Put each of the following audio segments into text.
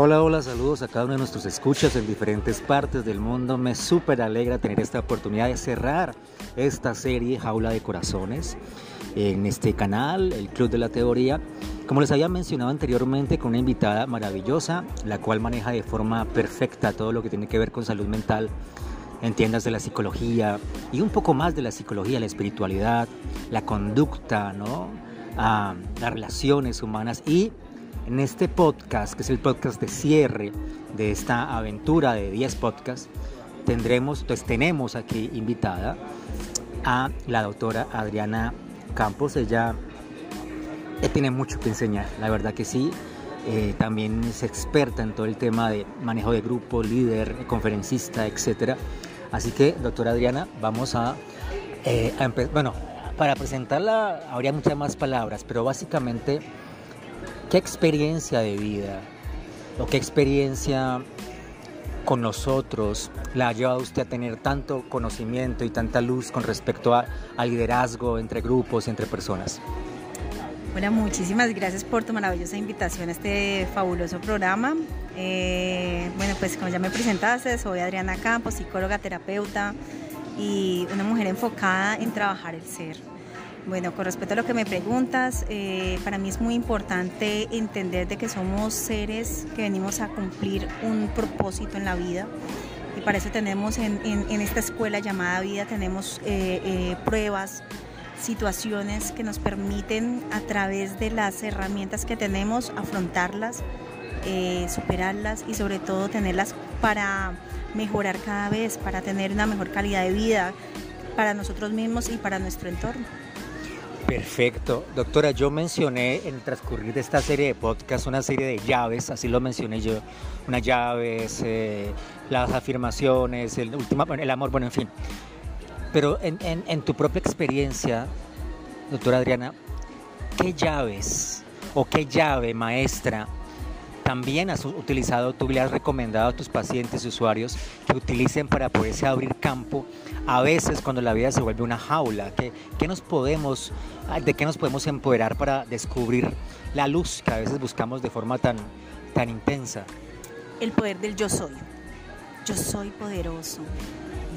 Hola, hola, saludos a cada uno de nuestros escuchas en diferentes partes del mundo. Me súper alegra tener esta oportunidad de cerrar esta serie Jaula de Corazones en este canal, el Club de la Teoría. Como les había mencionado anteriormente, con una invitada maravillosa, la cual maneja de forma perfecta todo lo que tiene que ver con salud mental, entiendas de la psicología y un poco más de la psicología, la espiritualidad, la conducta, ¿no? Ah, las relaciones humanas y en este podcast, que es el podcast de cierre de esta aventura de 10 podcasts, tendremos, pues tenemos aquí invitada a la doctora Adriana Campos. Ella, tiene mucho que enseñar, la verdad que sí. Eh, también es experta en todo el tema de manejo de grupo, líder, conferencista, etc. Así que, doctora Adriana, vamos a, eh, a empezar. Bueno, para presentarla habría muchas más palabras, pero básicamente ¿Qué experiencia de vida o qué experiencia con nosotros la ha llevado usted a tener tanto conocimiento y tanta luz con respecto al liderazgo entre grupos y entre personas? Bueno, muchísimas gracias por tu maravillosa invitación a este fabuloso programa. Eh, bueno, pues como ya me presentaste, soy Adriana Campos, psicóloga, terapeuta y una mujer enfocada en trabajar el ser. Bueno, con respecto a lo que me preguntas, eh, para mí es muy importante entender de que somos seres que venimos a cumplir un propósito en la vida y para eso tenemos en, esta escuela llamada vida, tenemos eh, eh, pruebas, situaciones que nos permiten a través de las herramientas que tenemos afrontarlas, superarlas y sobre todo tenerlas para mejorar cada vez, para tener una mejor calidad de vida para nosotros mismos y para nuestro entorno. Perfecto. Doctora, yo mencioné en el transcurrir de esta serie de podcast una serie de llaves, así lo mencioné yo, unas llaves, eh, las afirmaciones, el, el amor, bueno, en fin. Pero en tu propia experiencia, doctora Adriana, ¿qué llaves o qué llave maestra también has utilizado, tú le has recomendado a tus pacientes y usuarios que utilicen para poderse abrir campo a veces cuando la vida se vuelve una jaula? ¿qué, nos podemos, ¿De qué nos podemos empoderar para descubrir la luz que a veces buscamos de forma tan, tan intensa? El poder del yo soy. Yo soy poderoso.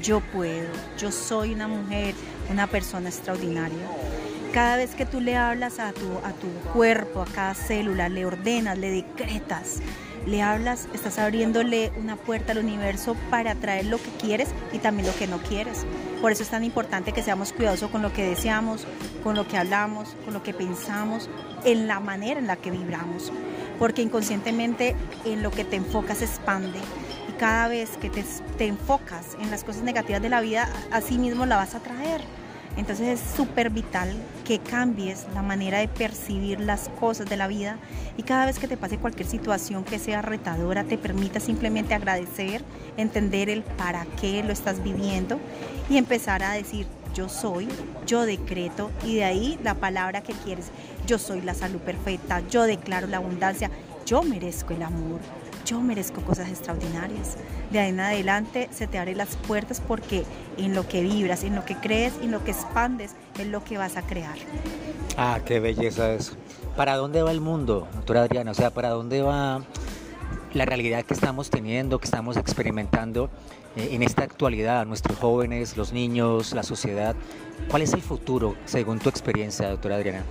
Yo puedo. Yo soy una mujer, una persona extraordinaria cada vez que tú le hablas a tu, a tu cuerpo, a cada célula, le ordenas, le decretas, le hablas, estás abriéndole una puerta al universo para traer lo que quieres y también lo que no quieres. Por eso es tan importante que seamos cuidadosos con lo que deseamos, con lo que hablamos, con lo que pensamos, en la manera en la que vibramos. Porque inconscientemente en lo que te enfocas se expande y cada vez que te, te enfocas en las cosas negativas de la vida, así mismo la vas a traer. Entonces es súper vital que cambies la manera de percibir las cosas de la vida y cada vez que te pase cualquier situación que sea retadora, te permita simplemente agradecer, entender el para qué lo estás viviendo y empezar a decir, yo soy, yo decreto y de ahí la palabra que quieres, yo soy la salud perfecta, yo declaro la abundancia, yo merezco el amor, yo merezco cosas extraordinarias. De ahí en adelante se te abren las puertas porque en lo que vibras, en lo que crees, en lo que expandes, es lo que vas a crear. Ah, qué belleza eso. ¿Para dónde va el mundo, doctora Adriana? O sea, ¿para dónde va la realidad que estamos teniendo, que estamos experimentando eh, en esta actualidad, nuestros jóvenes, los niños, la sociedad? ¿Cuál es el futuro, según tu experiencia, doctora Adriana?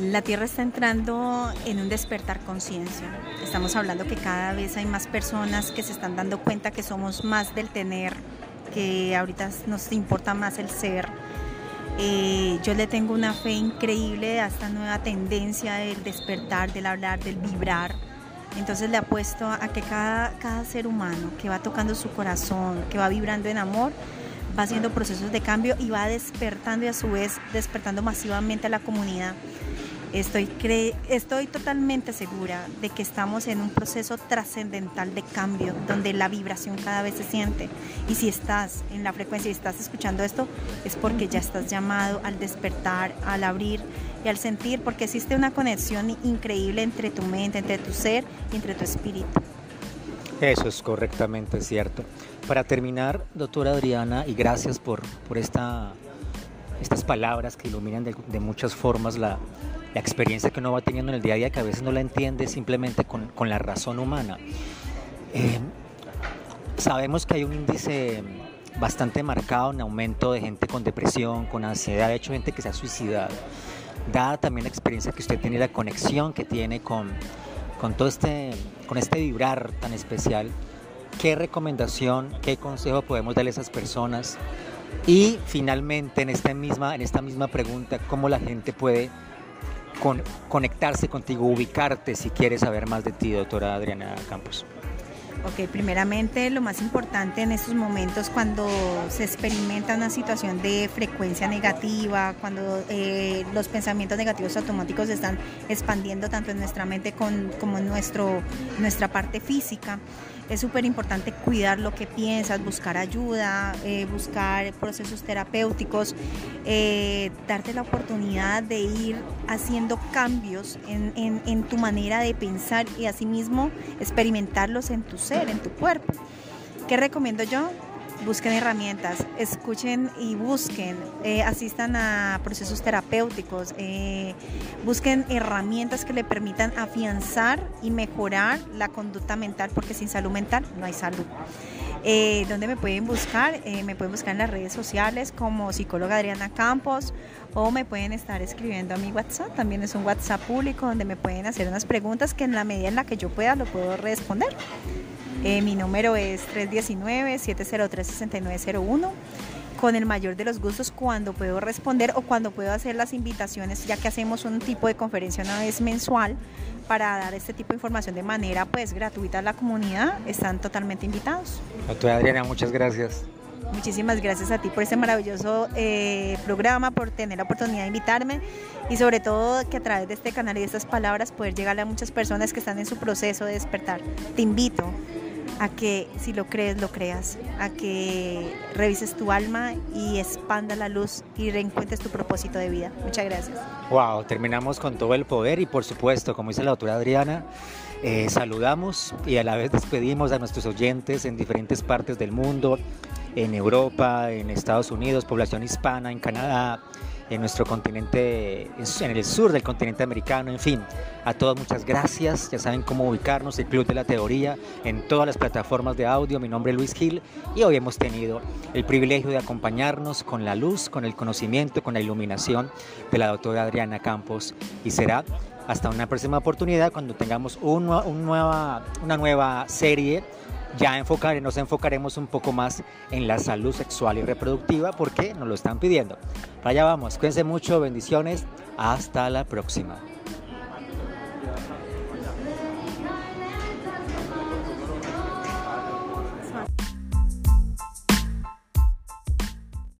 La Tierra está entrando en un despertar conciencia. Estamos hablando que cada vez hay más personas que se están dando cuenta que somos más del tener, que ahorita nos importa más el ser. Eh, yo le tengo una fe increíble a esta nueva tendencia del despertar, del hablar, del vibrar. Entonces le apuesto a que cada, cada ser humano que va tocando su corazón, que va vibrando en amor, va haciendo procesos de cambio y va despertando y a su vez despertando masivamente a la comunidad. Estoy, estoy totalmente segura de que estamos en un proceso trascendental de cambio, donde la vibración cada vez se siente. Y si estás en la frecuencia y estás escuchando esto, es porque ya estás llamado al despertar, al abrir y al sentir, porque existe una conexión increíble entre tu mente, entre tu ser y entre tu espíritu. Eso es correctamente cierto. Para terminar, doctora Adriana, y gracias por, por esta, estas palabras que iluminan de muchas formas la, la experiencia que uno va teniendo en el día a día que a veces no la entiende simplemente con, con la razón humana. Eh, sabemos que hay un índice bastante marcado en aumento de gente con depresión, con ansiedad, de hecho gente que se ha suicidado. Dada también la experiencia que usted tiene, la conexión que tiene con, con todo este, con este vibrar tan especial, ¿qué recomendación, qué consejo podemos darle a esas personas? Y finalmente en esta misma, en esta misma pregunta, ¿cómo la gente puede con, conectarse contigo, ubicarte si quieres saber más de ti, doctora Adriana Campos? Ok, primeramente lo más importante en estos momentos cuando se experimenta una situación de frecuencia negativa, cuando eh, los pensamientos negativos automáticos se están expandiendo tanto en nuestra mente como en nuestro, nuestra parte física, es súper importante cuidar lo que piensas, buscar ayuda, eh, buscar procesos terapéuticos, eh, darte la oportunidad de ir haciendo cambios en, tu manera de pensar y asimismo experimentarlos en tu ser, en tu cuerpo. ¿Qué recomiendo yo? busquen herramientas, escuchen y busquen, eh, asistan a procesos terapéuticos, eh, busquen herramientas que le permitan afianzar y mejorar la conducta mental, porque sin salud mental no hay salud. Eh, ¿Dónde me pueden buscar? me pueden buscar en las redes sociales como psicóloga Adriana Campos o me pueden estar escribiendo a mi WhatsApp. También es un WhatsApp público donde me pueden hacer unas preguntas que en la medida en la que yo pueda lo puedo responder. Eh, mi número es 319-703-6901. Con el mayor de los gustos cuando puedo responder o cuando puedo hacer las invitaciones, ya que hacemos un tipo de conferencia una vez mensual para dar este tipo de información de manera pues gratuita a la comunidad, están totalmente invitados. Doctora Adriana, muchas gracias. Muchísimas gracias a ti por este maravilloso eh, programa, por tener la oportunidad de invitarme y sobre todo que a través de este canal y de estas palabras poder llegar a muchas personas que están en su proceso de despertar. Te invito a que si lo crees, lo creas, a que revises tu alma y expanda la luz y reencuentres tu propósito de vida. Muchas gracias. Wow, terminamos con todo el poder y por supuesto, como dice la doctora Adriana, eh, saludamos y a la vez despedimos a nuestros oyentes en diferentes partes del mundo, en Europa, en Estados Unidos, población hispana, en Canadá, en nuestro continente, en el sur del continente americano, en fin. A todos muchas gracias, ya saben cómo ubicarnos, el Club de la Teoría, en todas las plataformas de audio. Mi nombre es Luis Gil y hoy hemos tenido el privilegio de acompañarnos con la luz, con el conocimiento, con la iluminación de la doctora Adriana Campos y será hasta una próxima oportunidad cuando tengamos nueva, una nueva serie ya nos enfocaremos un poco más en la salud sexual y reproductiva porque nos lo están pidiendo. Allá vamos, cuídense mucho, bendiciones, hasta la próxima.